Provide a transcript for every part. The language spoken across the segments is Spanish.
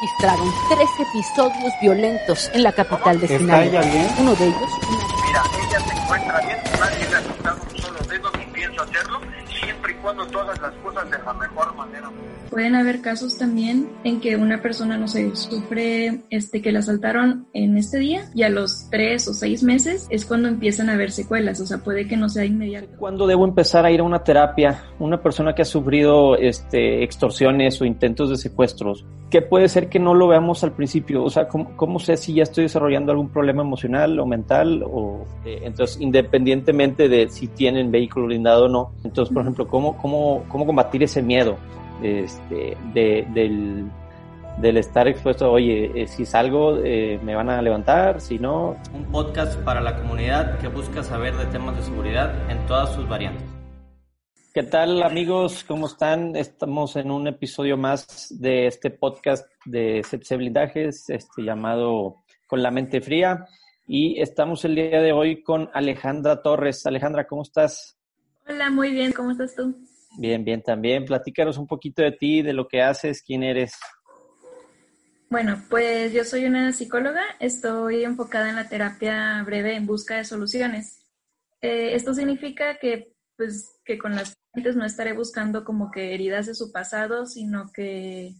registraron tres episodios violentos en la capital de Sinaloa. Uno de ellos... Mira, ella se encuentra cuando tú hagas las cosas de la mejor manera. Pueden haber casos también en que una persona, no sé, sufre este, que la asaltaron en este día y a los tres o seis meses es cuando empiezan a haber secuelas, o sea, puede que no sea inmediato. ¿Cuándo debo empezar a ir a una terapia? Una persona que ha sufrido este, extorsiones o intentos de secuestros, ¿qué puede ser que no lo veamos al principio? O sea, ¿cómo, cómo sé si ya estoy desarrollando algún problema emocional o mental? O, eh, entonces, independientemente de si tienen vehículo blindado o no. Entonces, por ejemplo, ¿cómo, cómo, cómo combatir ese miedo? este, de, del, del, estar expuesto, oye, eh, si salgo eh, me van a levantar, si no... Un podcast para la comunidad que busca saber de temas de seguridad en todas sus variantes. ¿Qué tal amigos? ¿Cómo están? Estamos en un episodio más de este podcast de CPC Blindajes, este, llamado Con la Mente Fría. Y estamos el día de hoy con Alejandra Torres. Alejandra, ¿cómo estás? Hola, muy bien. ¿Cómo estás tú? Bien, bien, también. Platícanos un poquito de ti, de lo que haces, quién eres. Bueno, pues yo soy una psicóloga, estoy enfocada en la terapia breve en busca de soluciones. Eh, esto significa que, pues, que con las clientes no estaré buscando como que heridas de su pasado, sino que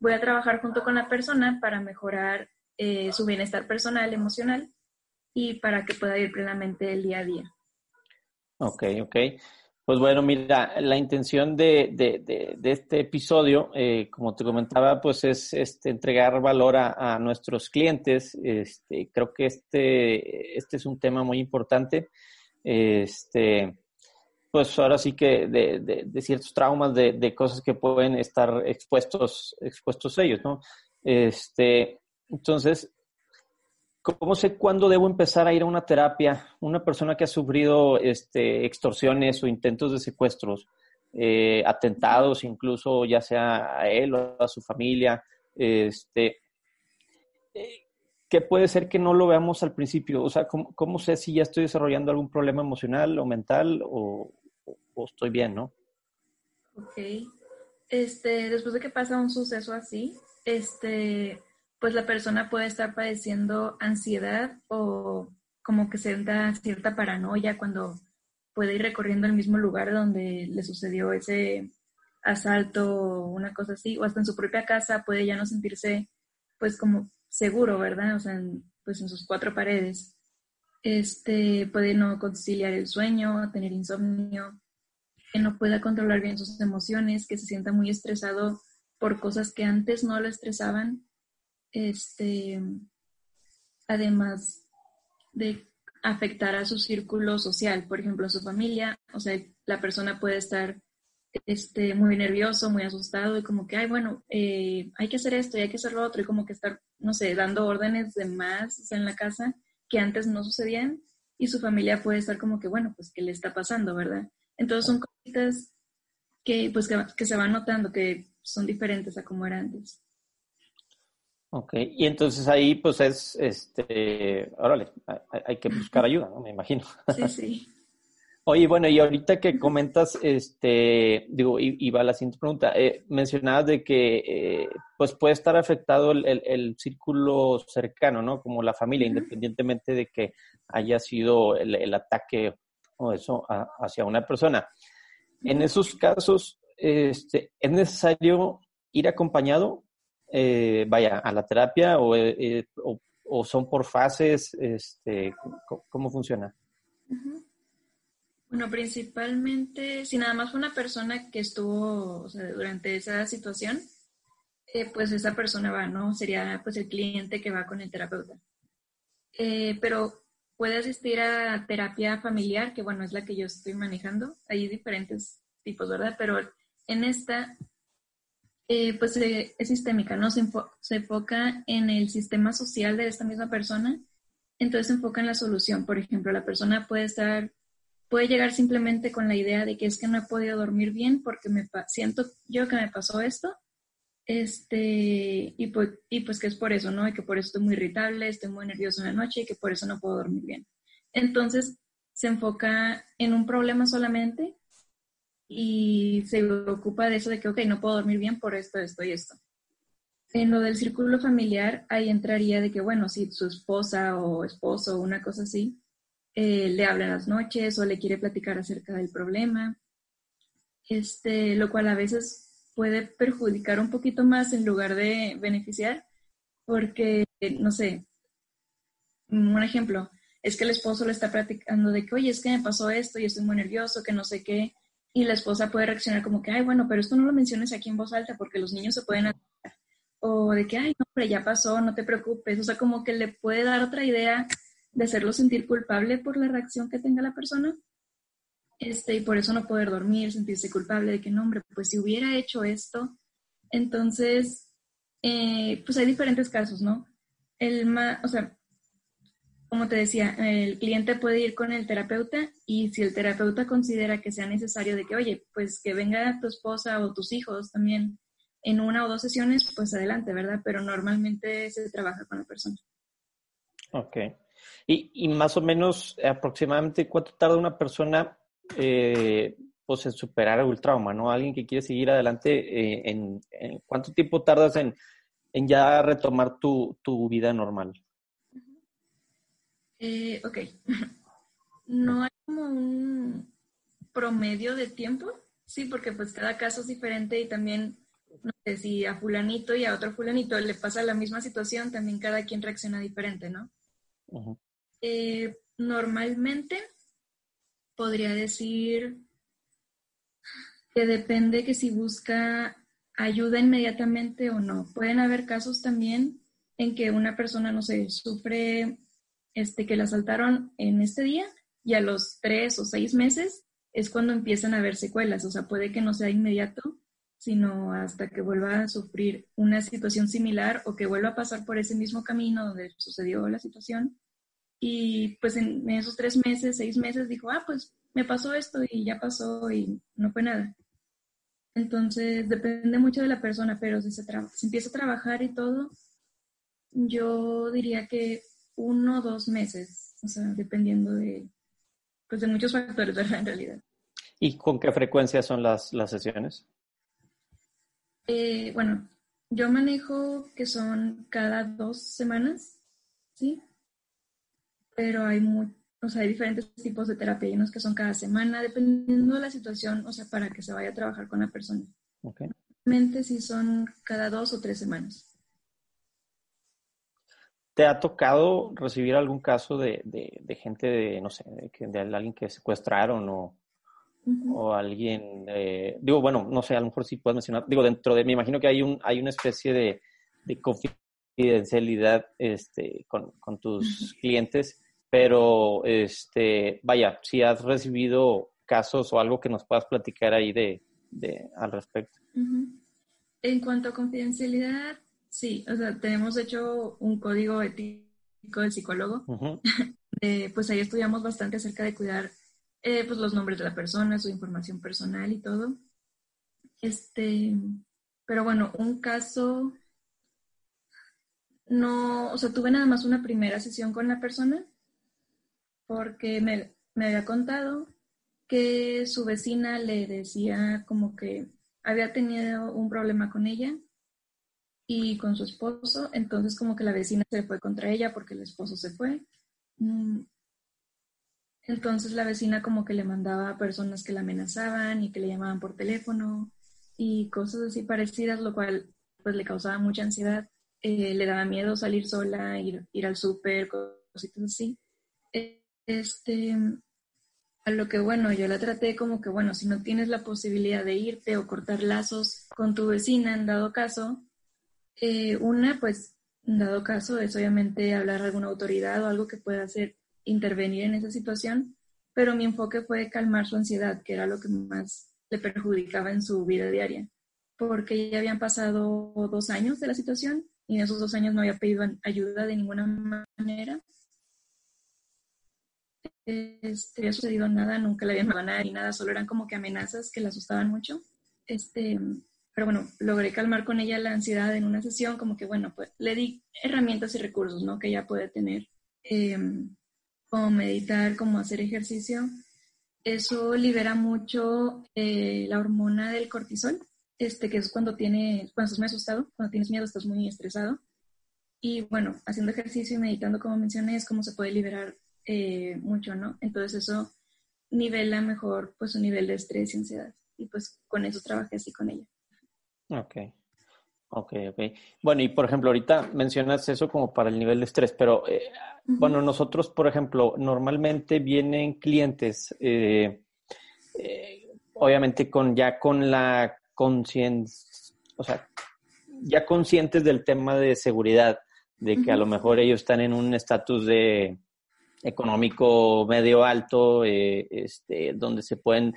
voy a trabajar junto con la persona para mejorar eh, su bienestar personal, emocional y para que pueda ir plenamente el día a día. Ok, ok. Pues bueno, mira, la intención de, de, de, este episodio, eh, como te comentaba, pues es este, entregar valor a, nuestros clientes. Este, creo que este, este es un tema muy importante. Este, pues ahora sí que de, de ciertos traumas, de, cosas que pueden estar expuestos, expuestos ellos, ¿no? Este, entonces, ¿Cómo sé cuándo debo empezar a ir a una terapia? Una persona que ha sufrido este, extorsiones o intentos de secuestros, eh, atentados incluso, ya sea a él o a su familia, este, eh, ¿qué puede ser que no lo veamos al principio? O sea, ¿cómo, sé si ya estoy desarrollando algún problema emocional o mental o, o estoy bien, no? Ok. Este, después de que pasa un suceso así, este, pues la persona puede estar padeciendo ansiedad o como que sienta cierta paranoia cuando puede ir recorriendo el mismo lugar donde le sucedió ese asalto o una cosa así, o hasta en su propia casa puede ya no sentirse pues como seguro, ¿verdad? O sea, pues en sus cuatro paredes. Este puede no conciliar el sueño, tener insomnio, que no pueda controlar bien sus emociones, que se sienta muy estresado por cosas que antes no lo estresaban este, además de afectar a su círculo social, por ejemplo, a su familia, o sea, la persona puede estar este, muy nervioso, muy asustado y como que, ay, bueno, eh, hay que hacer esto y hay que hacer lo otro y como que estar, no sé, dando órdenes de más en la casa que antes no sucedían y su familia puede estar como que, bueno, pues, ¿qué le está pasando, verdad? Entonces son cositas que, pues, que, que se van notando que son diferentes a como era antes. Ok, y entonces ahí pues es, este, órale, hay, que buscar ayuda, ¿no? Me imagino. Sí, sí. Oye, bueno, y ahorita que comentas, este, digo, y, va la siguiente pregunta, eh, mencionabas de que eh, pues puede estar afectado el, el, círculo cercano, ¿no? Como la familia, independientemente de que haya sido el, el ataque o eso hacia una persona. En esos casos, este, ¿es necesario ir acompañado eh, vaya, a la terapia o, eh, o, son por fases? Este, ¿Cómo funciona? Bueno, principalmente, si nada más fue una persona que estuvo durante esa situación, eh, pues esa persona va, ¿no? Sería pues el cliente que va con el terapeuta. pero puede asistir a terapia familiar, que bueno, es la que yo estoy manejando. Hay diferentes tipos, ¿verdad? Pero en esta eh, pues eh, es sistémica, ¿no? Se, se, enfoca en el sistema social de esta misma persona, entonces se enfoca en la solución. Por ejemplo, la persona puede estar, puede llegar simplemente con la idea de que es que no he podido dormir bien porque me siento yo que me pasó esto, este, y pues, y pues que es por eso, ¿no? Y que por eso estoy muy irritable, estoy muy nervioso en la noche y que por eso no puedo dormir bien. Entonces, se enfoca en un problema solamente y se ocupa de eso de que, ok, no puedo dormir bien por esto, esto y esto. En lo del círculo familiar, ahí entraría de que, bueno, si su esposa o esposo o una cosa así, eh, le habla en las noches o le quiere platicar acerca del problema, este, lo cual a veces puede perjudicar un poquito más en lugar de beneficiar, porque, no sé, un ejemplo, es que el esposo le está platicando de que, oye, es que me pasó esto y estoy muy nervioso, que no sé qué, y la esposa puede reaccionar como que, ay, bueno, pero esto no lo menciones aquí en voz alta porque los niños se pueden. O de que, ay, no, pero ya pasó, no te preocupes. O sea, como que le puede dar otra idea de hacerlo sentir culpable por la reacción que tenga la persona. Este, y por eso no poder dormir, sentirse culpable de que, no, hombre, pues si hubiera hecho esto. Entonces, eh, pues hay diferentes casos, ¿no? El más, o sea, como te decía, el cliente puede ir con el terapeuta y si el terapeuta considera que sea necesario de que, oye, pues que venga tu esposa o tus hijos también en una o dos sesiones, pues adelante, ¿verdad? Pero normalmente se trabaja con la persona. Ok. Y, y más o menos, aproximadamente, ¿cuánto tarda una persona eh, pues en superar el trauma, ¿no? Alguien que quiere seguir adelante, eh, en, ¿cuánto tiempo tardas en, en ya retomar tu, tu vida normal? Eh, ok. no hay como un promedio de tiempo, sí, porque pues cada caso es diferente y también, no sé, si a fulanito y a otro fulanito le pasa la misma situación, también cada quien reacciona diferente, ¿no? Eh, normalmente podría decir que depende que si busca ayuda inmediatamente o no. Pueden haber casos también en que una persona, no sé, sufre este, que la asaltaron en este día y a los tres o seis meses es cuando empiezan a haber secuelas. O sea, puede que no sea inmediato, sino hasta que vuelva a sufrir una situación similar o que vuelva a pasar por ese mismo camino donde sucedió la situación. Y pues en esos tres meses, seis meses, dijo, ah, pues me pasó esto y ya pasó y no fue nada. Entonces, depende mucho de la persona, pero si se, se empieza a trabajar y todo, yo diría que uno o dos meses, o sea, dependiendo de, pues de muchos factores, ¿verdad? En realidad. ¿Y con qué frecuencia son las, las sesiones? Eh, bueno, yo manejo que son cada dos semanas, ¿sí? Pero hay, o sea, hay diferentes tipos de terapia, hay unos que son cada semana, dependiendo de la situación, o sea, para que se vaya a trabajar con la persona. Okay. Sí son cada dos o tres semanas. ¿Te ha tocado recibir algún caso de, de, gente de, no sé, de, alguien que secuestraron o, o alguien, digo, bueno, no sé, a lo mejor sí puedes mencionar, digo, dentro de, me imagino que hay, un, hay una especie de, de confidencialidad este, con, con tus clientes, pero, este, vaya, si has recibido casos o algo que nos puedas platicar ahí de, de al respecto. En cuanto a confidencialidad, Sí, o sea, tenemos hecho un código ético del psicólogo. pues ahí estudiamos bastante acerca de cuidar eh, pues los nombres de la persona, su información personal y todo. Este, pero bueno, un caso, no, o sea, tuve nada más una primera sesión con la persona porque me, me había contado que su vecina le decía como que había tenido un problema con ella y con su esposo, entonces como que la vecina se fue contra ella porque el esposo se fue. Mm. Entonces la vecina como que le mandaba a personas que la amenazaban y que le llamaban por teléfono y cosas así parecidas, lo cual pues le causaba mucha ansiedad. Eh, le daba miedo salir sola, ir, ir al súper, cositas así. Este, a lo que bueno, yo la traté como que bueno, si no tienes la posibilidad de irte o cortar lazos con tu vecina en dado caso, eh, una, pues, dado caso, es obviamente hablar a alguna autoridad o algo que pueda hacer intervenir en esa situación, pero mi enfoque fue calmar su ansiedad, que era lo que más le perjudicaba en su vida diaria, porque ya habían pasado dos años de la situación y en esos dos años no había pedido ayuda de ninguna manera. Este, había sucedido nada, nunca le habían mandado nada ni nada, solo eran como que amenazas que la asustaban mucho. Este, pero bueno, logré calmar con ella la ansiedad en una sesión, como que bueno, pues le di herramientas y recursos, ¿no? Que ella puede tener, em, como meditar, como hacer ejercicio. Eso libera mucho eh, la hormona del cortisol. este, que es cuando, tiene, cuando estás muy asustado, cuando tienes miedo, estás muy estresado. Y bueno, haciendo ejercicio y meditando, como mencioné, es como se puede liberar eh, mucho, ¿no? Entonces eso nivela mejor pues su nivel de estrés y ansiedad. Y pues con eso trabajé así con ella. Ok. Ok, ok. Bueno, y por ejemplo, ahorita mencionas eso como para el nivel de estrés, pero eh, bueno, nosotros, por ejemplo, normalmente vienen clientes, eh, obviamente con ya con la conciencia, o sea, ya conscientes del tema de seguridad, de que a lo mejor ellos están en un estatus de económico medio alto, eh, este, donde se pueden eh,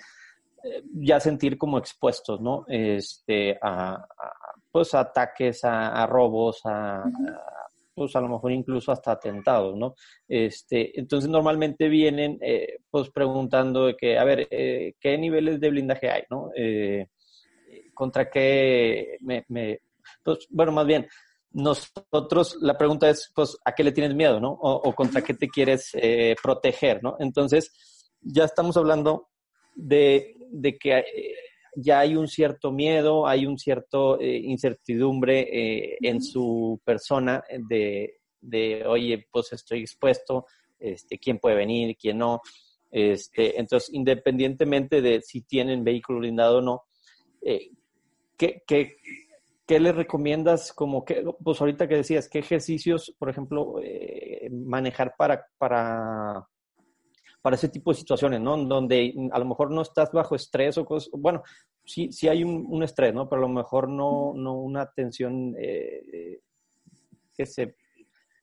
ya sentir como expuestos, ¿no? Este, a, pues ataques, a, robos, a, pues a lo mejor incluso hasta atentados, ¿no? Este, entonces normalmente vienen eh, pues preguntando de que, a ver, ¿qué niveles de blindaje hay, ¿no? contra qué me, pues, bueno, más bien, nosotros, la pregunta es, pues, ¿a qué le tienes miedo, no? O, contra qué te quieres eh, proteger, ¿no? Entonces, ya estamos hablando de, que eh, ya hay un cierto miedo, hay un cierto eh, incertidumbre en su persona de, de, oye, pues estoy expuesto, este, quién puede venir, quién no. Este, entonces, independientemente de si tienen vehículo blindado o no, ¿qué, qué, qué le recomiendas como que, pues ahorita que decías, qué ejercicios, por ejemplo, eh, manejar para, para, para ese tipo de situaciones, ¿no? Donde a lo mejor no estás bajo estrés o cosas, bueno, sí, sí hay un, estrés, ¿no? Pero a lo mejor no, no una tensión eh, que se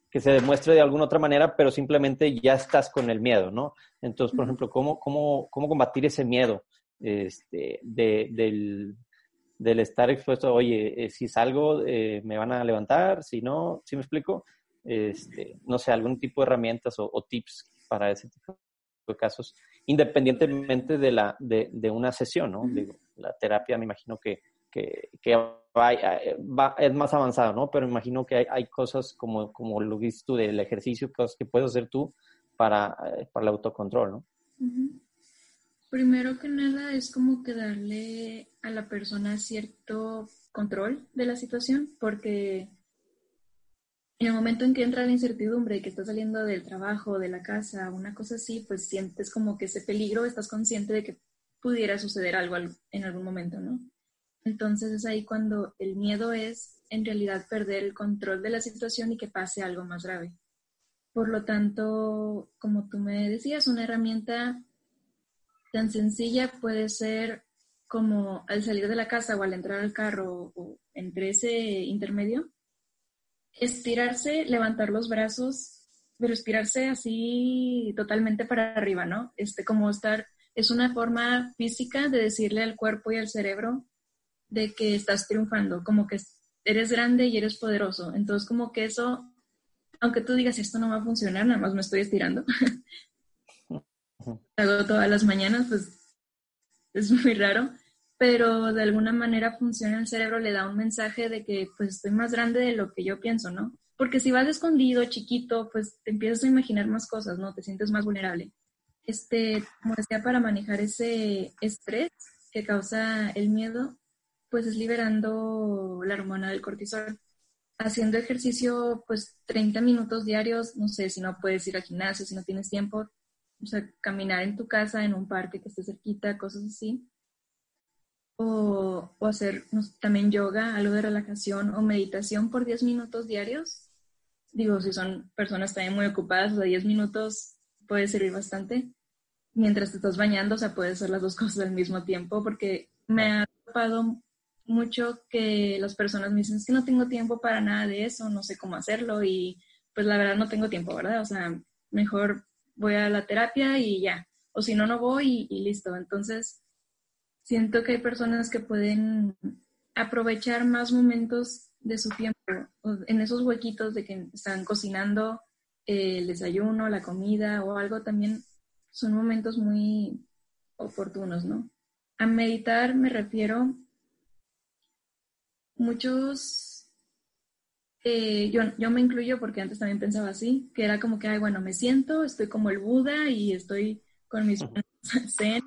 que se demuestre de alguna otra manera, pero simplemente ya estás con el miedo, ¿no? Entonces, por ejemplo, ¿cómo, cómo, cómo combatir ese miedo este, de, del, del estar expuesto, oye, eh, si salgo eh, me van a levantar, si no, ¿sí me explico? Este, no sé, algún tipo de herramientas o, tips para ese tipo de casos, independientemente de, la, de, de una sesión, ¿no? Digo, la terapia me imagino que, que, que va, eh, va, es más avanzado, ¿no? Pero imagino que hay, hay, cosas como, como lo dices tú del ejercicio, cosas que puedes hacer tú para, para el autocontrol, ¿no? Primero que nada es como que darle a la persona cierto control de la situación, porque en el momento en que entra la incertidumbre que estás saliendo del trabajo, de la casa, una cosa así, pues sientes como que ese peligro, estás consciente de que pudiera suceder algo en algún momento, ¿no? Entonces es ahí cuando el miedo es en realidad perder el control de la situación y que pase algo más grave. Por lo tanto, como tú me decías, una herramienta tan sencilla puede ser como al salir de la casa o al entrar al carro o entre ese intermedio, estirarse, levantar los brazos, pero estirarse así totalmente para arriba, ¿no? Este, como estar, es una forma física de decirle al cuerpo y al cerebro de que estás triunfando, como que eres grande y eres poderoso. Entonces, como que eso, aunque tú digas esto no va a funcionar, nada más me estoy estirando, hago todas las mañanas, pues es muy raro, pero de alguna manera funciona el cerebro, le da un mensaje de que pues estoy más grande de lo que yo pienso, ¿no? Porque si vas escondido, chiquito, pues te empiezas a imaginar más cosas, ¿no? Te sientes más vulnerable. Este, como decía, para manejar ese estrés que causa el miedo, pues es liberando la hormona del cortisol. Haciendo ejercicio, pues 30 minutos diarios, no sé, si no puedes ir al gimnasio, si no tienes tiempo, o sea, caminar en tu casa, en un parque que esté cerquita, cosas así. O, hacer también yoga, algo de relajación o meditación por 10 minutos diarios. Digo, si son personas también muy ocupadas, o sea, 10 minutos puede servir bastante. Mientras te estás bañando, o sea, puedes hacer las dos cosas al mismo tiempo, porque me ha topado mucho que las personas me dicen, es que no tengo tiempo para nada de eso, no sé cómo hacerlo y pues la verdad no tengo tiempo, ¿verdad? O sea, mejor voy a la terapia y ya, o si no, no voy y, listo. Entonces, siento que hay personas que pueden aprovechar más momentos de su tiempo, en esos huequitos de que están cocinando el desayuno, la comida o algo también son momentos muy oportunos, ¿no? A meditar me refiero muchos eh, yo, yo me incluyo porque antes también pensaba así, que era como que, ay, bueno, me siento, estoy como el Buda y estoy con mis zen,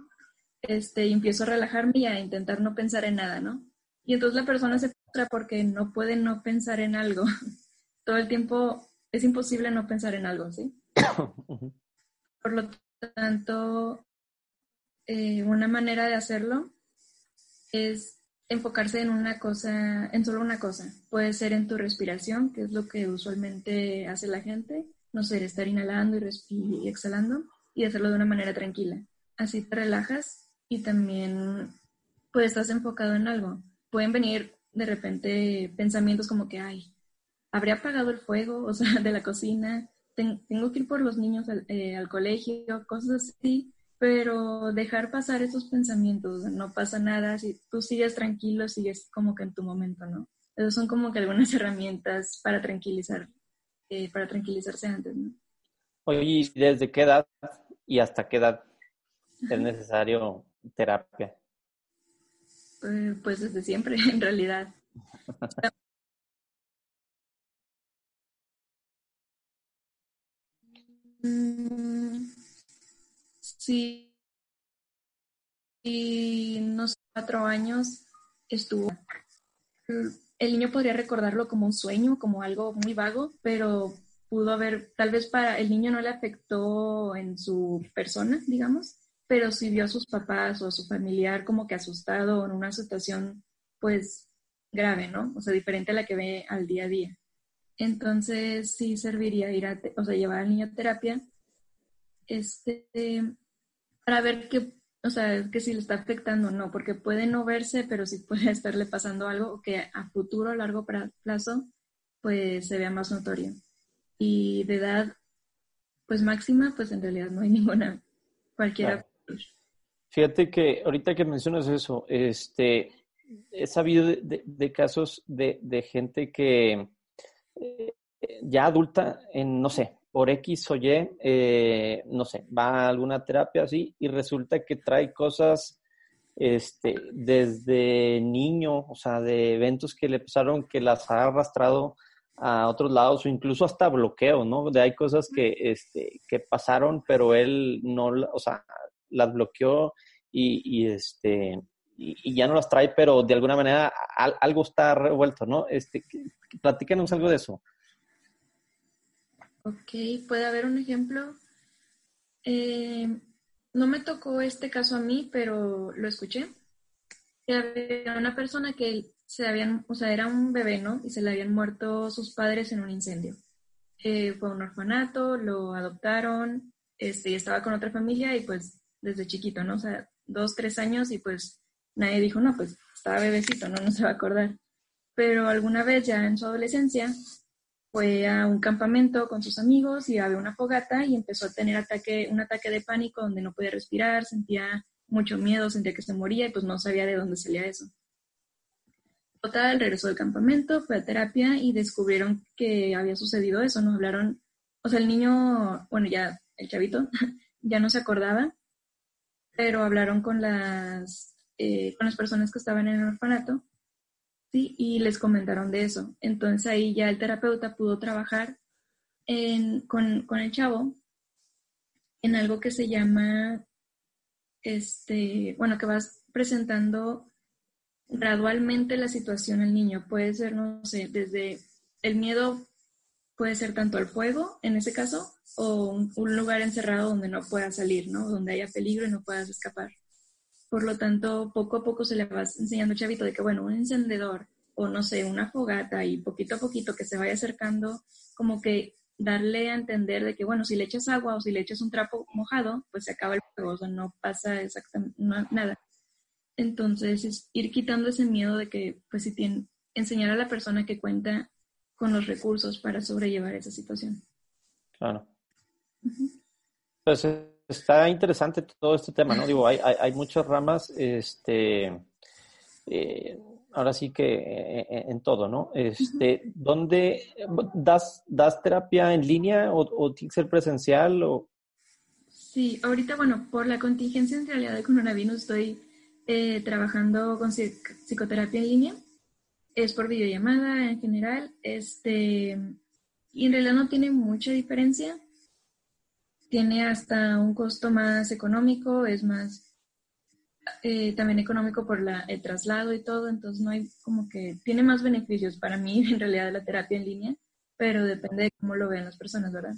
este, y empiezo a relajarme y a intentar no pensar en nada, ¿no? Y entonces la persona se frustra porque no puede no pensar en algo. Todo el tiempo es imposible no pensar en algo, ¿sí? Por lo tanto, eh, una manera de hacerlo es enfocarse en una cosa, en solo una cosa. Puede ser en tu respiración, que es lo que usualmente hace la gente. No sé, estar inhalando y, y exhalando y hacerlo de una manera tranquila. Así te relajas y también pues estás enfocado en algo. Pueden venir de repente pensamientos como que, ay, habría apagado el fuego, o sea, de la cocina, tengo que ir por los niños al, eh, al, colegio, cosas así, pero dejar pasar esos pensamientos, no pasa nada, si tú sigues tranquilo, sigues como que en tu momento, ¿no? Esas son como que algunas herramientas para tranquilizar, eh, para tranquilizarse antes, ¿no? Oye, ¿y desde qué edad y hasta qué edad es necesario terapia? Eh, pues desde siempre, en realidad. Sí, y no sé, cuatro años estuvo. El niño podría recordarlo como un sueño, como algo muy vago, pero pudo haber, tal vez para el niño no le afectó en su persona, digamos, pero si vio a sus papás o a su familiar como que asustado en una situación, pues grave, ¿no? O sea, diferente a la que ve al día a día. Entonces sí serviría ir a, o sea, llevar al niño a terapia, este, para ver qué, o sea, que si le está afectando o no, porque puede no verse, pero sí puede estarle pasando algo o que a futuro, a largo plazo, pues se vea más notorio. Y de edad, pues máxima, pues en realidad no hay ninguna, cualquiera. Fíjate que ahorita que mencionas eso, este, he sabido de, casos de, gente que eh, ya adulta, en, no sé, por X o Y, eh, no sé, va a alguna terapia así y resulta que trae cosas este, desde niño, o sea, de eventos que le pasaron que las ha arrastrado a otros lados o incluso hasta bloqueo, ¿no? De hay cosas que, este, que pasaron, pero él no, o sea, las bloqueó y, este, y, ya no las trae, pero de alguna manera algo está revuelto, ¿no? Este, platícanos algo de eso. Ok, puede haber un ejemplo. Eh, no me tocó este caso a mí, pero lo escuché. Había una persona que se habían, o sea, era un bebé, ¿no? Y se le habían muerto sus padres en un incendio. Eh, fue a un orfanato, lo adoptaron, este, estaba con otra familia y pues desde chiquito, ¿no? O sea, dos, tres años y pues nadie dijo, no, pues estaba bebecito, no, no se va a acordar. Pero alguna vez ya en su adolescencia fue a un campamento con sus amigos y había una fogata y empezó a tener un ataque de pánico donde no podía respirar, sentía mucho miedo, sentía que se moría y pues no sabía de dónde salía eso. Total, regresó del campamento, fue a terapia y descubrieron que había sucedido eso, nos hablaron, o sea, el niño, bueno, ya el chavito, ya no se acordaba, pero hablaron con las, eh, con las personas que estaban en el orfanato y les comentaron de eso. Entonces ahí ya el terapeuta pudo trabajar con, el chavo en algo que se llama, este, bueno, que vas presentando gradualmente la situación al niño. Puede ser, no sé, desde el miedo puede ser tanto al fuego, en ese caso, o un, lugar encerrado donde no puedas salir, ¿no? Donde haya peligro y no puedas escapar. Por lo tanto, poco a poco se le va enseñando chavito de que, bueno, un encendedor o no sé, una fogata y poquito a poquito que se vaya acercando, como que darle a entender de que, bueno, si le echas agua o si le echas un trapo mojado, pues se acaba el fuego, o sea, no pasa exactamente nada. Entonces, es ir quitando ese miedo de que, pues, si tiene, enseñar a la persona que cuenta con los recursos para sobrellevar esa situación. Claro. Pues está interesante todo este tema, ¿no? Digo, hay, hay, muchas ramas, este, eh, ahora sí que eh, eh, en, todo, ¿no? Este, ¿Dónde das, das terapia en línea o, o tiene que ser presencial? O... Sí, ahorita, bueno, por la contingencia en realidad de coronavirus estoy trabajando con psicoterapia en línea. Es por videollamada en general. Este, y en realidad no tiene mucha diferencia tiene hasta un costo más económico, es más, eh, también económico por la, el traslado y todo, entonces no hay como que, tiene más beneficios para mí en realidad la terapia en línea, pero depende de cómo lo vean las personas, ¿verdad?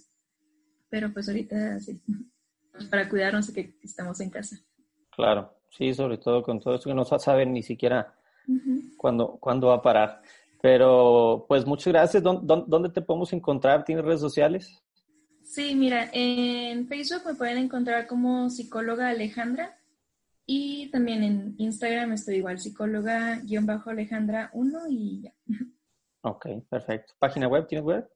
Pero pues ahorita sí, para cuidarnos que estamos en casa. Claro, sí, sobre todo con todo esto que no saben ni siquiera cuándo, cuándo va a parar. Pero pues muchas gracias. ¿Dónde, te podemos encontrar? ¿Tienes redes sociales? Sí, mira, en Facebook me pueden encontrar como psicóloga Alejandra y también en Instagram estoy igual, psicóloga-alejandra 1 y ya. Ok, perfecto. ¿Página web? ¿Tienes web?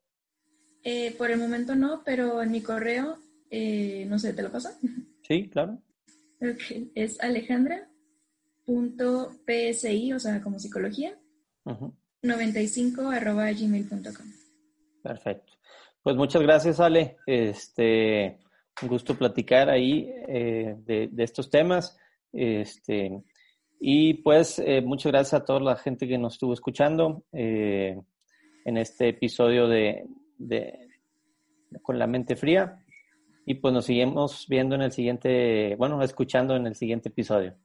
Eh, por el momento no, pero en mi correo, eh, no sé, ¿te lo paso? Sí, claro. Ok, es alejandra.psi, o sea, como psicología, 95 arroba gmail.com. Perfecto. Pues muchas gracias, Ale. Este, un gusto platicar ahí eh, de, estos temas. Este, y pues eh, muchas gracias a toda la gente que nos estuvo escuchando eh, en este episodio de, de, Con la mente fría. Y pues nos seguimos viendo en el siguiente, bueno, escuchando en el siguiente episodio.